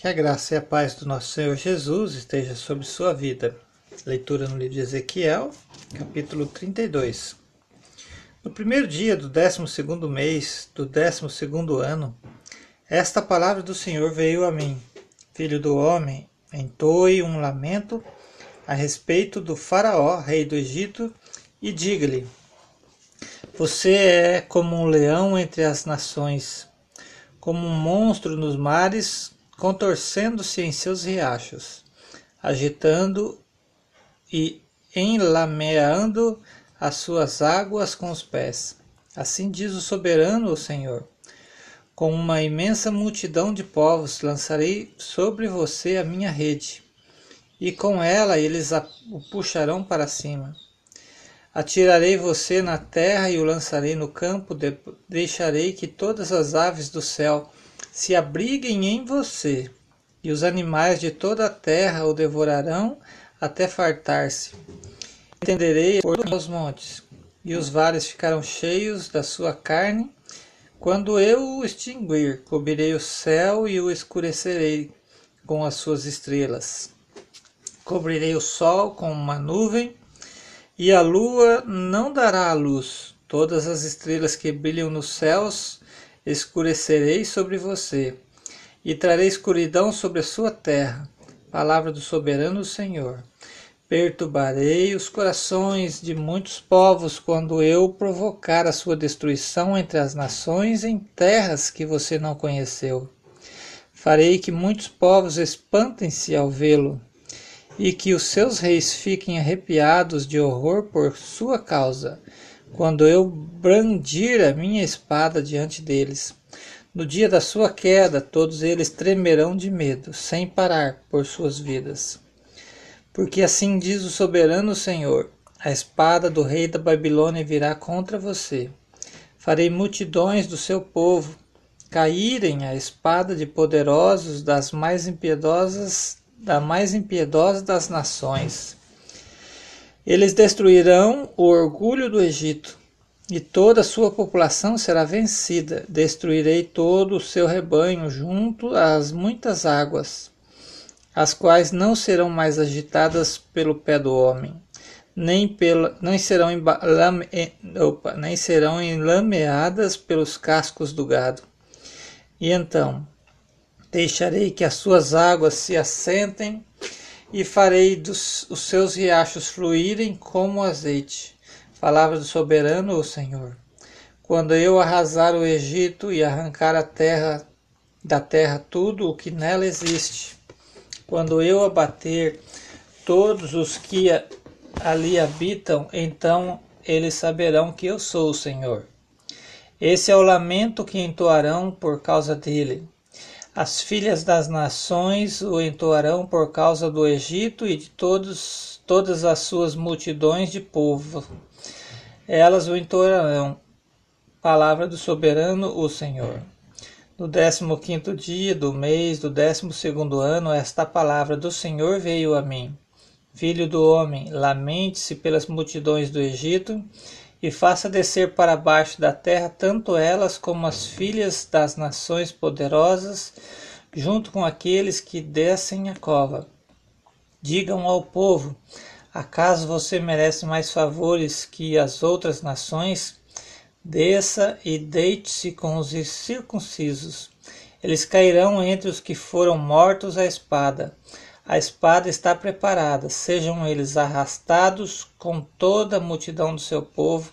Que a graça e a paz do nosso Senhor Jesus esteja sobre sua vida. Leitura no livro de Ezequiel, capítulo 32. No primeiro dia do décimo segundo mês do décimo segundo ano, esta palavra do Senhor veio a mim. Filho do homem, entoe um lamento a respeito do faraó, rei do Egito, e diga-lhe, você é como um leão entre as nações, como um monstro nos mares, contorcendo-se em seus riachos, agitando e enlameando as suas águas com os pés. Assim diz o soberano o Senhor. Com uma imensa multidão de povos lançarei sobre você a minha rede, e com ela eles o puxarão para cima. Atirarei você na terra e o lançarei no campo, deixarei que todas as aves do céu se abriguem em você, e os animais de toda a terra o devorarão até fartar-se. Entenderei por os montes, e os vales ficarão cheios da sua carne. Quando eu o extinguir, cobrirei o céu e o escurecerei com as suas estrelas. Cobrirei o sol com uma nuvem e a lua não dará a luz. Todas as estrelas que brilham nos céus escurecerei sobre você, e trarei escuridão sobre a sua terra. Palavra do soberano Senhor. Perturbarei os corações de muitos povos quando eu provocar a sua destruição entre as nações em terras que você não conheceu. Farei que muitos povos espantem-se ao vê-lo e que os seus reis fiquem arrepiados de horror por sua causa, quando eu brandir a minha espada diante deles. No dia da sua queda, todos eles tremerão de medo, sem parar, por suas vidas. Porque assim diz o soberano Senhor: a espada do rei da Babilônia virá contra você. Farei multidões do seu povo caírem a espada de poderosos das mais impiedosas da mais impiedosa das nações. Eles destruirão o orgulho do Egito, e toda a sua população será vencida. Destruirei todo o seu rebanho junto às muitas águas, as quais não serão mais agitadas pelo pé do homem, nem, pela, nem, serão, lame, opa, nem serão enlameadas pelos cascos do gado. E então Deixarei que as suas águas se assentem e farei dos, os seus riachos fluírem como azeite. Palavra do soberano, o Senhor. Quando eu arrasar o Egito e arrancar a terra da terra tudo o que nela existe, quando eu abater todos os que ali habitam, então eles saberão que eu sou o Senhor. Esse é o lamento que entoarão por causa dele. As filhas das nações o entoarão por causa do Egito e de todos, todas as suas multidões de povo. Elas o entoarão. Palavra do soberano, o Senhor. No décimo quinto dia do mês do décimo segundo ano, esta palavra do Senhor veio a mim. Filho do homem, lamente-se pelas multidões do Egito e faça descer para baixo da terra tanto elas como as filhas das nações poderosas, junto com aqueles que descem a cova. Digam ao povo: acaso você merece mais favores que as outras nações? Desça e deite-se com os circuncisos. Eles cairão entre os que foram mortos à espada. A espada está preparada, sejam eles arrastados com toda a multidão do seu povo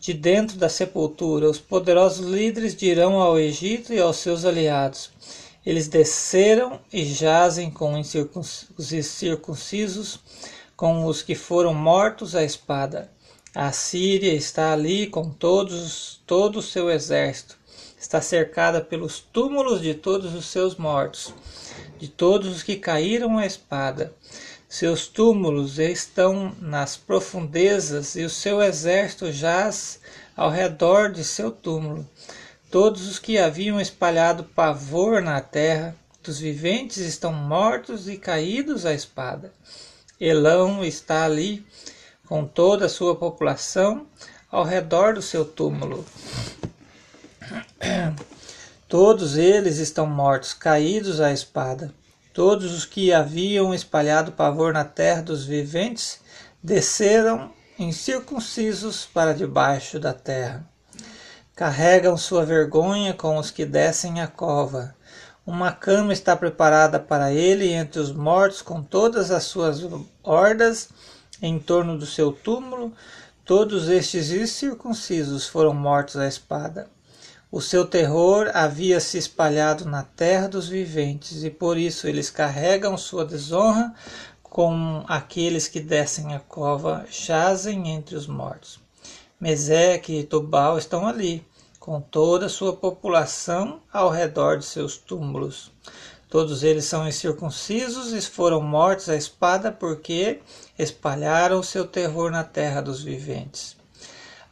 de dentro da sepultura. Os poderosos líderes dirão ao Egito e aos seus aliados: Eles desceram e jazem com os circuncisos, com os que foram mortos à espada. A Síria está ali com todos, todo o seu exército. Está cercada pelos túmulos de todos os seus mortos de todos os que caíram à espada. Seus túmulos estão nas profundezas e o seu exército jaz ao redor de seu túmulo. Todos os que haviam espalhado pavor na terra dos viventes estão mortos e caídos à espada. Elão está ali com toda a sua população ao redor do seu túmulo. Todos eles estão mortos, caídos à espada. Todos os que haviam espalhado pavor na terra dos viventes desceram incircuncisos para debaixo da terra. Carregam sua vergonha com os que descem a cova. Uma cama está preparada para ele entre os mortos, com todas as suas hordas em torno do seu túmulo. Todos estes incircuncisos foram mortos à espada. O seu terror havia se espalhado na terra dos viventes, e por isso eles carregam sua desonra com aqueles que descem a cova, jazem entre os mortos. Meseque e Tubal estão ali, com toda a sua população ao redor de seus túmulos. Todos eles são incircuncisos e foram mortos à espada porque espalharam seu terror na terra dos viventes.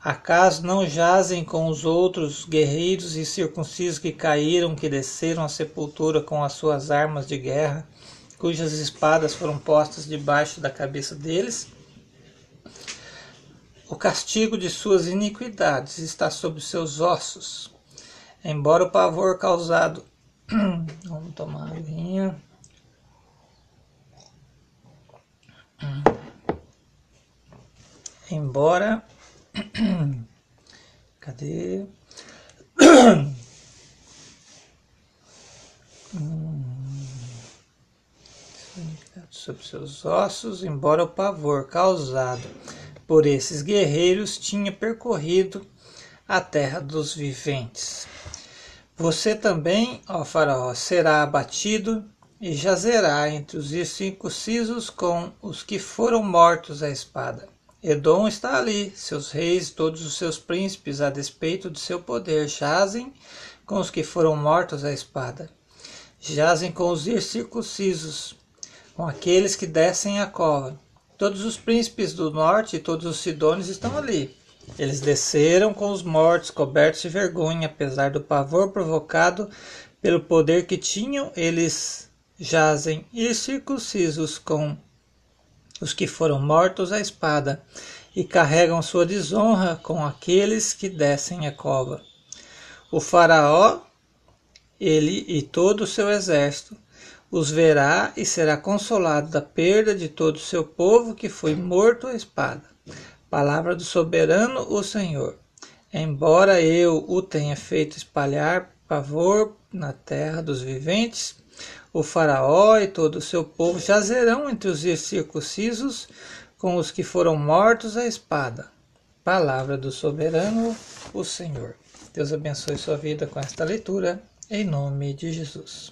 Acaso não jazem com os outros guerreiros e circuncisos que caíram, que desceram à sepultura com as suas armas de guerra, cujas espadas foram postas debaixo da cabeça deles? O castigo de suas iniquidades está sobre seus ossos. Embora o pavor causado. Vamos tomar a aguinha. Embora Cadê? Sobre seus ossos, embora o pavor causado por esses guerreiros tinha percorrido a terra dos viventes. Você também, ó Faraó, será abatido e jazerá entre os incircuncisos com os que foram mortos à espada. Edom está ali, seus reis, todos os seus príncipes, a despeito de seu poder, jazem com os que foram mortos à espada. Jazem com os incircuncisos, com aqueles que descem a cova. Todos os príncipes do norte e todos os sidônios estão ali. Eles desceram com os mortos, cobertos de vergonha, apesar do pavor provocado pelo poder que tinham, eles jazem incircuncisos com os que foram mortos à espada, e carregam sua desonra com aqueles que descem a cova. O Faraó, ele e todo o seu exército, os verá e será consolado da perda de todo o seu povo que foi morto à espada. Palavra do soberano, o Senhor. Embora eu o tenha feito espalhar pavor na terra dos viventes, o faraó e todo o seu povo jazerão entre os circuncisos com os que foram mortos à espada. Palavra do soberano, o Senhor. Deus abençoe sua vida com esta leitura, em nome de Jesus.